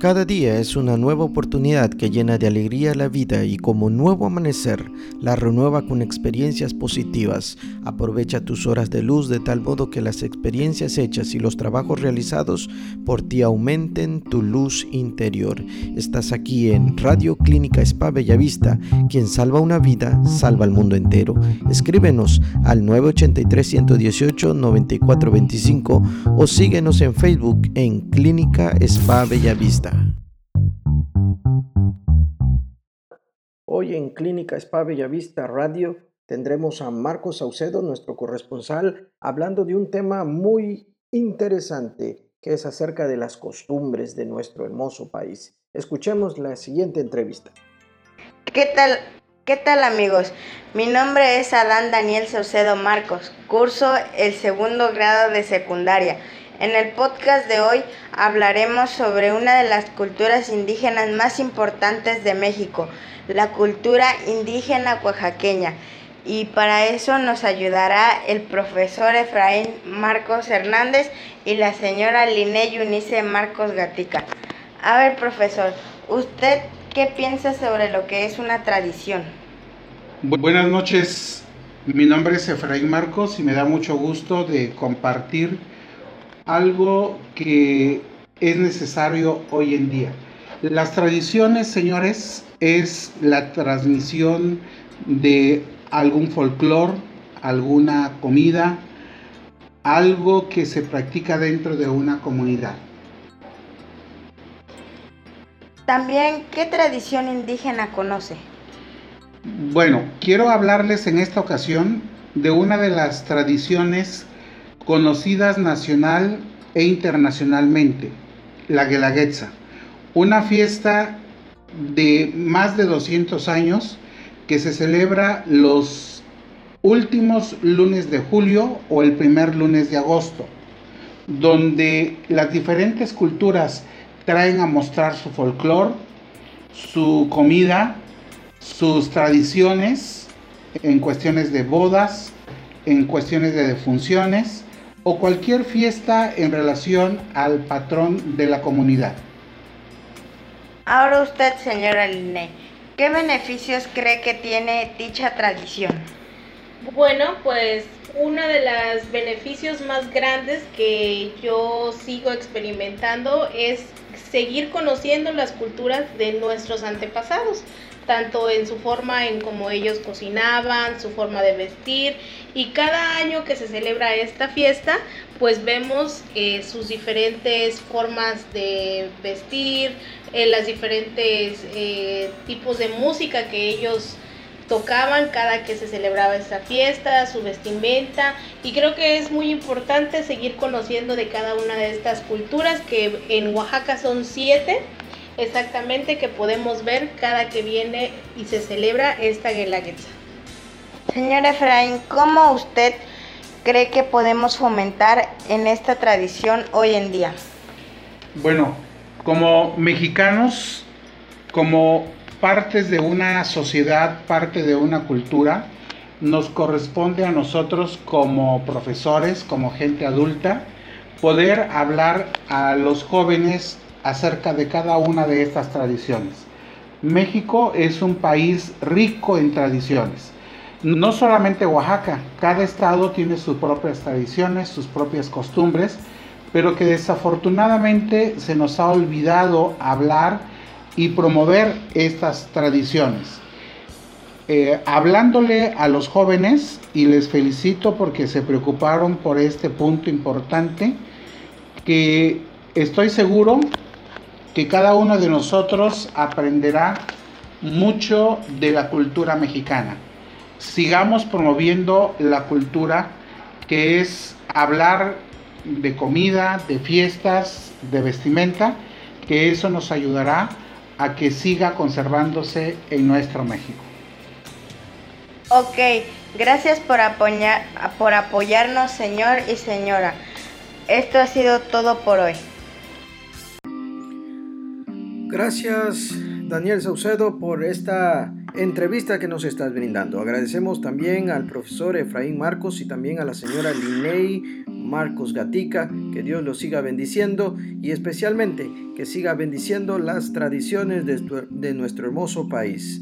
Cada día es una nueva oportunidad que llena de alegría la vida y como nuevo amanecer la renueva con experiencias positivas. Aprovecha tus horas de luz de tal modo que las experiencias hechas y los trabajos realizados por ti aumenten tu luz interior. Estás aquí en Radio Clínica Spa Bellavista, quien salva una vida, salva al mundo entero. Escríbenos al 983-118-9425 o síguenos en Facebook en Clínica Spa Bellavista. Hoy en Clínica Spa Bellavista Radio tendremos a Marcos Saucedo, nuestro corresponsal, hablando de un tema muy interesante que es acerca de las costumbres de nuestro hermoso país. Escuchemos la siguiente entrevista. ¿Qué tal? ¿Qué tal amigos? Mi nombre es Adán Daniel Saucedo Marcos, curso el segundo grado de secundaria en el podcast de hoy hablaremos sobre una de las culturas indígenas más importantes de México, la cultura indígena oaxaqueña. Y para eso nos ayudará el profesor Efraín Marcos Hernández y la señora Liné Yunice Marcos Gatica. A ver, profesor, ¿usted qué piensa sobre lo que es una tradición? Buenas noches, mi nombre es Efraín Marcos y me da mucho gusto de compartir algo que es necesario hoy en día. Las tradiciones, señores, es la transmisión de algún folclore, alguna comida, algo que se practica dentro de una comunidad. También, ¿qué tradición indígena conoce? Bueno, quiero hablarles en esta ocasión de una de las tradiciones conocidas nacional e internacionalmente, la Guelaguetza, una fiesta de más de 200 años que se celebra los últimos lunes de julio o el primer lunes de agosto, donde las diferentes culturas traen a mostrar su folclore, su comida, sus tradiciones en cuestiones de bodas, en cuestiones de defunciones, o cualquier fiesta en relación al patrón de la comunidad. Ahora usted, señora Liné, ¿qué beneficios cree que tiene dicha tradición? Bueno, pues uno de los beneficios más grandes que yo sigo experimentando es seguir conociendo las culturas de nuestros antepasados tanto en su forma en cómo ellos cocinaban, su forma de vestir y cada año que se celebra esta fiesta pues vemos eh, sus diferentes formas de vestir, eh, las diferentes eh, tipos de música que ellos tocaban cada que se celebraba esta fiesta, su vestimenta y creo que es muy importante seguir conociendo de cada una de estas culturas que en Oaxaca son siete exactamente que podemos ver cada que viene y se celebra esta Guelaguetza. Señor Efraín, ¿cómo usted cree que podemos fomentar en esta tradición hoy en día? Bueno, como mexicanos, como partes de una sociedad, parte de una cultura, nos corresponde a nosotros como profesores, como gente adulta, poder hablar a los jóvenes acerca de cada una de estas tradiciones. México es un país rico en tradiciones. No solamente Oaxaca, cada estado tiene sus propias tradiciones, sus propias costumbres, pero que desafortunadamente se nos ha olvidado hablar y promover estas tradiciones. Eh, hablándole a los jóvenes, y les felicito porque se preocuparon por este punto importante, que estoy seguro que cada uno de nosotros aprenderá mucho de la cultura mexicana. Sigamos promoviendo la cultura que es hablar de comida, de fiestas, de vestimenta, que eso nos ayudará a que siga conservándose en nuestro México. Ok, gracias por, apoyar, por apoyarnos, señor y señora. Esto ha sido todo por hoy. Gracias Daniel Saucedo por esta entrevista que nos estás brindando. Agradecemos también al profesor Efraín Marcos y también a la señora Linei Marcos Gatica. Que Dios los siga bendiciendo y especialmente que siga bendiciendo las tradiciones de, de nuestro hermoso país.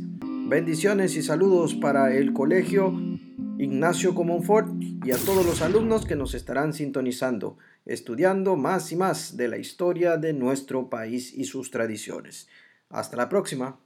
Bendiciones y saludos para el colegio Ignacio Comonfort y a todos los alumnos que nos estarán sintonizando, estudiando más y más de la historia de nuestro país y sus tradiciones. Hasta la próxima.